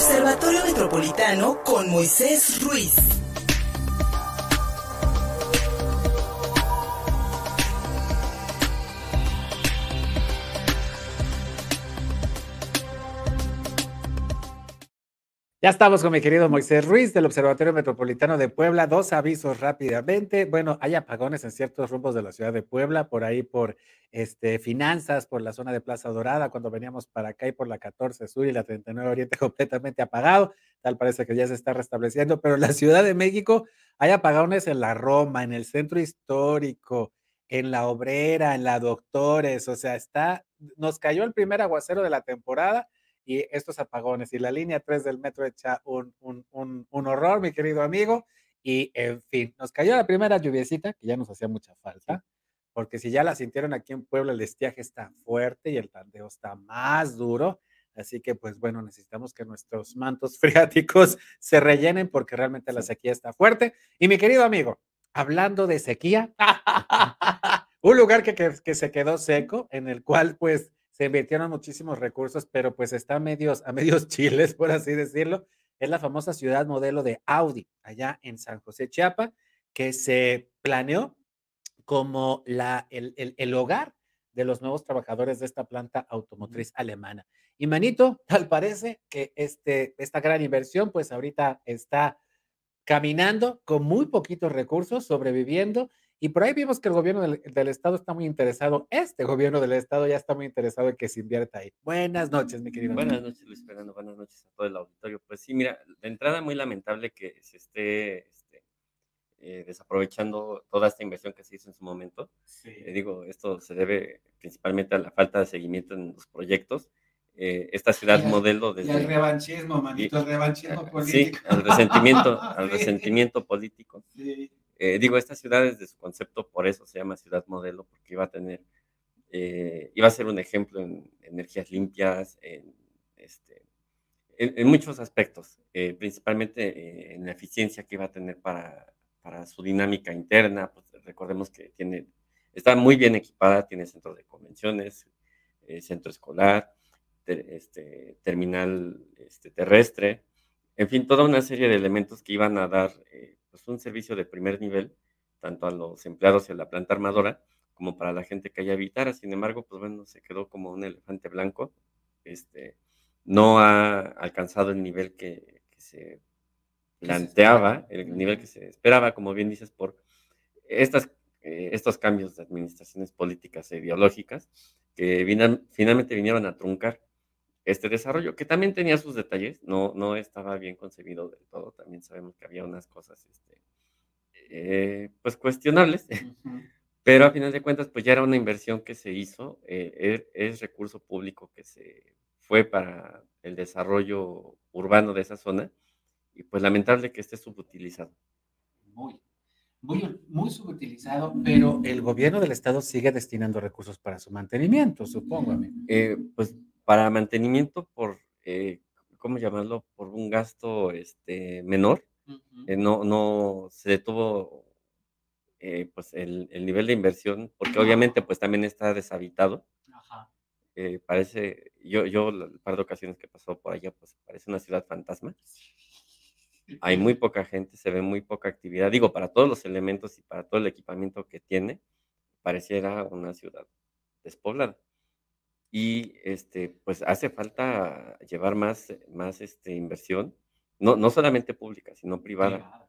Observatorio Metropolitano con Moisés Ruiz. Ya estamos con mi querido Moisés Ruiz del Observatorio Metropolitano de Puebla. Dos avisos rápidamente. Bueno, hay apagones en ciertos rumbos de la ciudad de Puebla, por ahí por este, finanzas, por la zona de Plaza Dorada, cuando veníamos para acá y por la 14 Sur y la 39 Oriente completamente apagado. Tal parece que ya se está restableciendo, pero en la Ciudad de México hay apagones en la Roma, en el centro histórico, en la Obrera, en la Doctores. O sea, está, nos cayó el primer aguacero de la temporada y estos apagones. Y la línea 3 del metro echa un, un, un, un, horror, mi querido amigo. Y en fin, nos cayó la primera lluviecita, que ya nos hacía mucha falta, porque si ya la sintieron aquí en Puebla, el estiaje está fuerte y el tandeo está más duro. Así que, pues bueno, necesitamos que nuestros mantos freáticos se rellenen porque realmente la sequía está fuerte. Y mi querido amigo, hablando de sequía, un lugar que, que, que se quedó seco, en el cual, pues, se invirtieron muchísimos recursos, pero pues está a medios, a medios chiles, por así decirlo. Es la famosa ciudad modelo de Audi, allá en San José, Chiapa, que se planeó como la, el, el, el hogar de los nuevos trabajadores de esta planta automotriz alemana. Y Manito, tal parece que este, esta gran inversión, pues ahorita está caminando con muy poquitos recursos, sobreviviendo y por ahí vimos que el gobierno del, del, Estado está muy interesado, este gobierno del Estado ya está muy interesado en que se invierta ahí. Buenas noches, mi querido. Buenas noches, Luis Fernando, buenas noches a todo el auditorio. Pues sí, mira, de entrada muy lamentable que se esté este, eh, desaprovechando toda esta inversión que se hizo en su momento. Sí. Eh, digo, esto se debe principalmente a la falta de seguimiento en los proyectos. Eh, esta ciudad y modelo desde... Y el revanchismo, manito, el revanchismo político. Sí, al resentimiento, al resentimiento político. Sí. Eh, digo, esta ciudad desde su concepto, por eso se llama ciudad modelo, porque iba a tener, eh, iba a ser un ejemplo en energías limpias, en, este, muchos aspectos, eh, principalmente en la eficiencia que iba a tener para, para su dinámica interna. Pues, recordemos que tiene, está muy bien equipada, tiene centro de convenciones, centro escolar, este, terminal este, terrestre, en fin, toda una serie de elementos que iban a dar pues, un servicio de primer nivel, tanto a los empleados de la planta armadora como para la gente que allá habitara. Sin embargo, pues bueno, se quedó como un elefante blanco. Este, no ha alcanzado el nivel que, que se planteaba, el nivel que se esperaba, como bien dices, por estas, eh, estos cambios de administraciones políticas e ideológicas que vinan, finalmente vinieron a truncar este desarrollo, que también tenía sus detalles, no, no estaba bien concebido del todo, también sabemos que había unas cosas, este, eh, pues cuestionables, uh -huh. pero a final de cuentas, pues ya era una inversión que se hizo, eh, es, es, recurso público que se fue para el desarrollo urbano de esa zona, y pues lamentable que esté subutilizado. Muy, muy, muy subutilizado, pero el gobierno del estado sigue destinando recursos para su mantenimiento, supongo. Eh, pues para mantenimiento por, eh, ¿cómo llamarlo? Por un gasto este, menor. Uh -huh. eh, no, no se detuvo eh, pues el, el, nivel de inversión, porque uh -huh. obviamente pues también está deshabitado. Ajá. Eh, parece, yo, yo el par de ocasiones que pasó por allá, pues parece una ciudad fantasma. Hay muy poca gente, se ve muy poca actividad. Digo, para todos los elementos y para todo el equipamiento que tiene, pareciera una ciudad despoblada y este, pues hace falta llevar más, más este, inversión, no, no solamente pública, sino privada,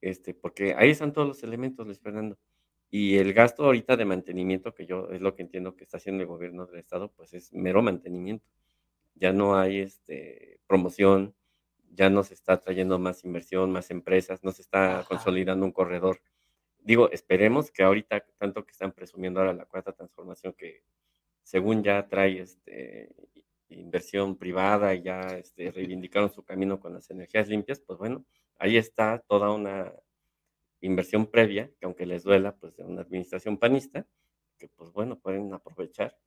este, porque ahí están todos los elementos, Luis Fernando. Y el gasto ahorita de mantenimiento, que yo es lo que entiendo que está haciendo el gobierno del Estado, pues es mero mantenimiento. Ya no hay este, promoción, ya no se está trayendo más inversión, más empresas, no se está Ajá. consolidando un corredor. Digo, esperemos que ahorita, tanto que están presumiendo ahora la cuarta transformación que según ya trae este, inversión privada y ya este, reivindicaron su camino con las energías limpias, pues bueno, ahí está toda una inversión previa, que aunque les duela, pues de una administración panista, que pues bueno, pueden aprovechar.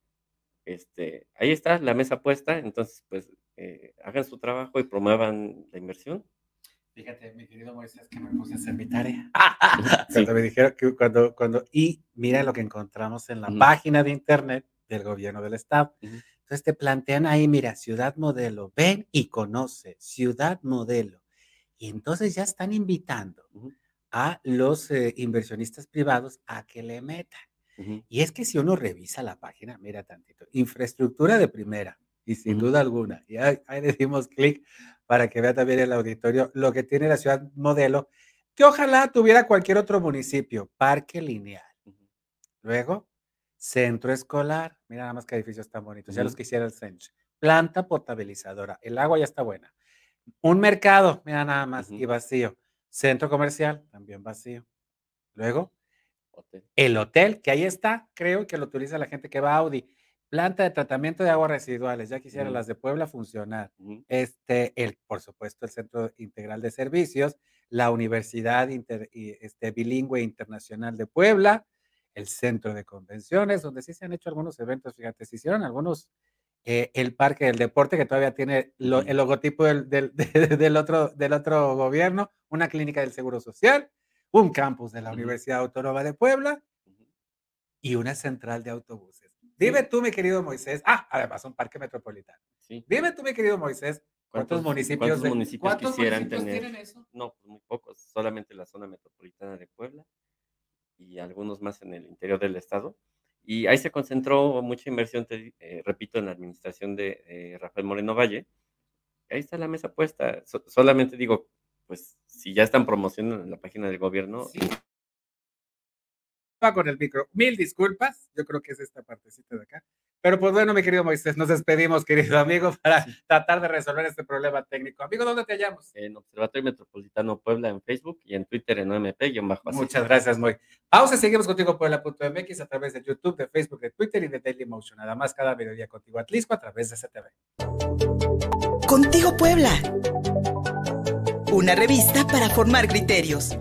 Este, ahí está la mesa puesta, entonces pues eh, hagan su trabajo y promuevan la inversión. Fíjate, mi querido Moisés, que me puse a hacer mi tarea. Sí. Cuando me dijeron que cuando, cuando, y mira lo que encontramos en la -huh. página de internet del gobierno del estado. Uh -huh. Entonces te plantean ahí, mira, ciudad modelo, ven y conoce, ciudad modelo. Y entonces ya están invitando a los eh, inversionistas privados a que le metan. Y es que si uno revisa la página, mira tantito, infraestructura de primera, y sin duda alguna, y ahí, ahí le dimos clic para que vea también el auditorio lo que tiene la ciudad modelo, que ojalá tuviera cualquier otro municipio, parque lineal. Luego, centro escolar, mira nada más que edificios tan bonitos, ya los quisiera el centro. Planta potabilizadora, el agua ya está buena. Un mercado, mira nada más, y vacío. Centro comercial, también vacío. Luego, el hotel, que ahí está, creo que lo utiliza la gente que va a Audi. Planta de tratamiento de aguas residuales, ya quisiera las de Puebla funcionar. Este, el, por supuesto, el Centro Integral de Servicios, la Universidad este, Bilingüe Internacional de Puebla, el Centro de Convenciones, donde sí se han hecho algunos eventos, fíjate, se hicieron algunos, eh, el Parque del Deporte, que todavía tiene el logotipo del, del, otro, del otro gobierno, una clínica del Seguro Social, un campus de la Universidad Autónoma de Puebla y una central de autobuses. Dime tú, mi querido Moisés. Ah, además, un parque metropolitano. Sí. Dime tú, mi querido Moisés, ¿cuántos, municipios, ¿cuántos municipios quisieran tener? Eso? No, pues muy pocos. Solamente la zona metropolitana de Puebla y algunos más en el interior del estado. Y ahí se concentró mucha inversión, eh, repito, en la administración de Rafael Moreno Valle. Ahí está la mesa puesta. solamente digo, pues si ya están promocionando en la página del gobierno. Con el micro. Mil disculpas, yo creo que es esta partecita de acá. Pero pues bueno, mi querido Moisés, nos despedimos, querido amigo, para tratar de resolver este problema técnico. Amigo, ¿dónde te hallamos? En Observatorio Metropolitano Puebla en Facebook y en Twitter en OMP-. Muchas gracias, Moy. Pausa, seguimos contigo Puebla.mx a través de YouTube, de Facebook, de Twitter y de Daily Motion. Nada más cada mediodía contigo Atlisco a través de CTV. Contigo Puebla. Una revista para formar criterios.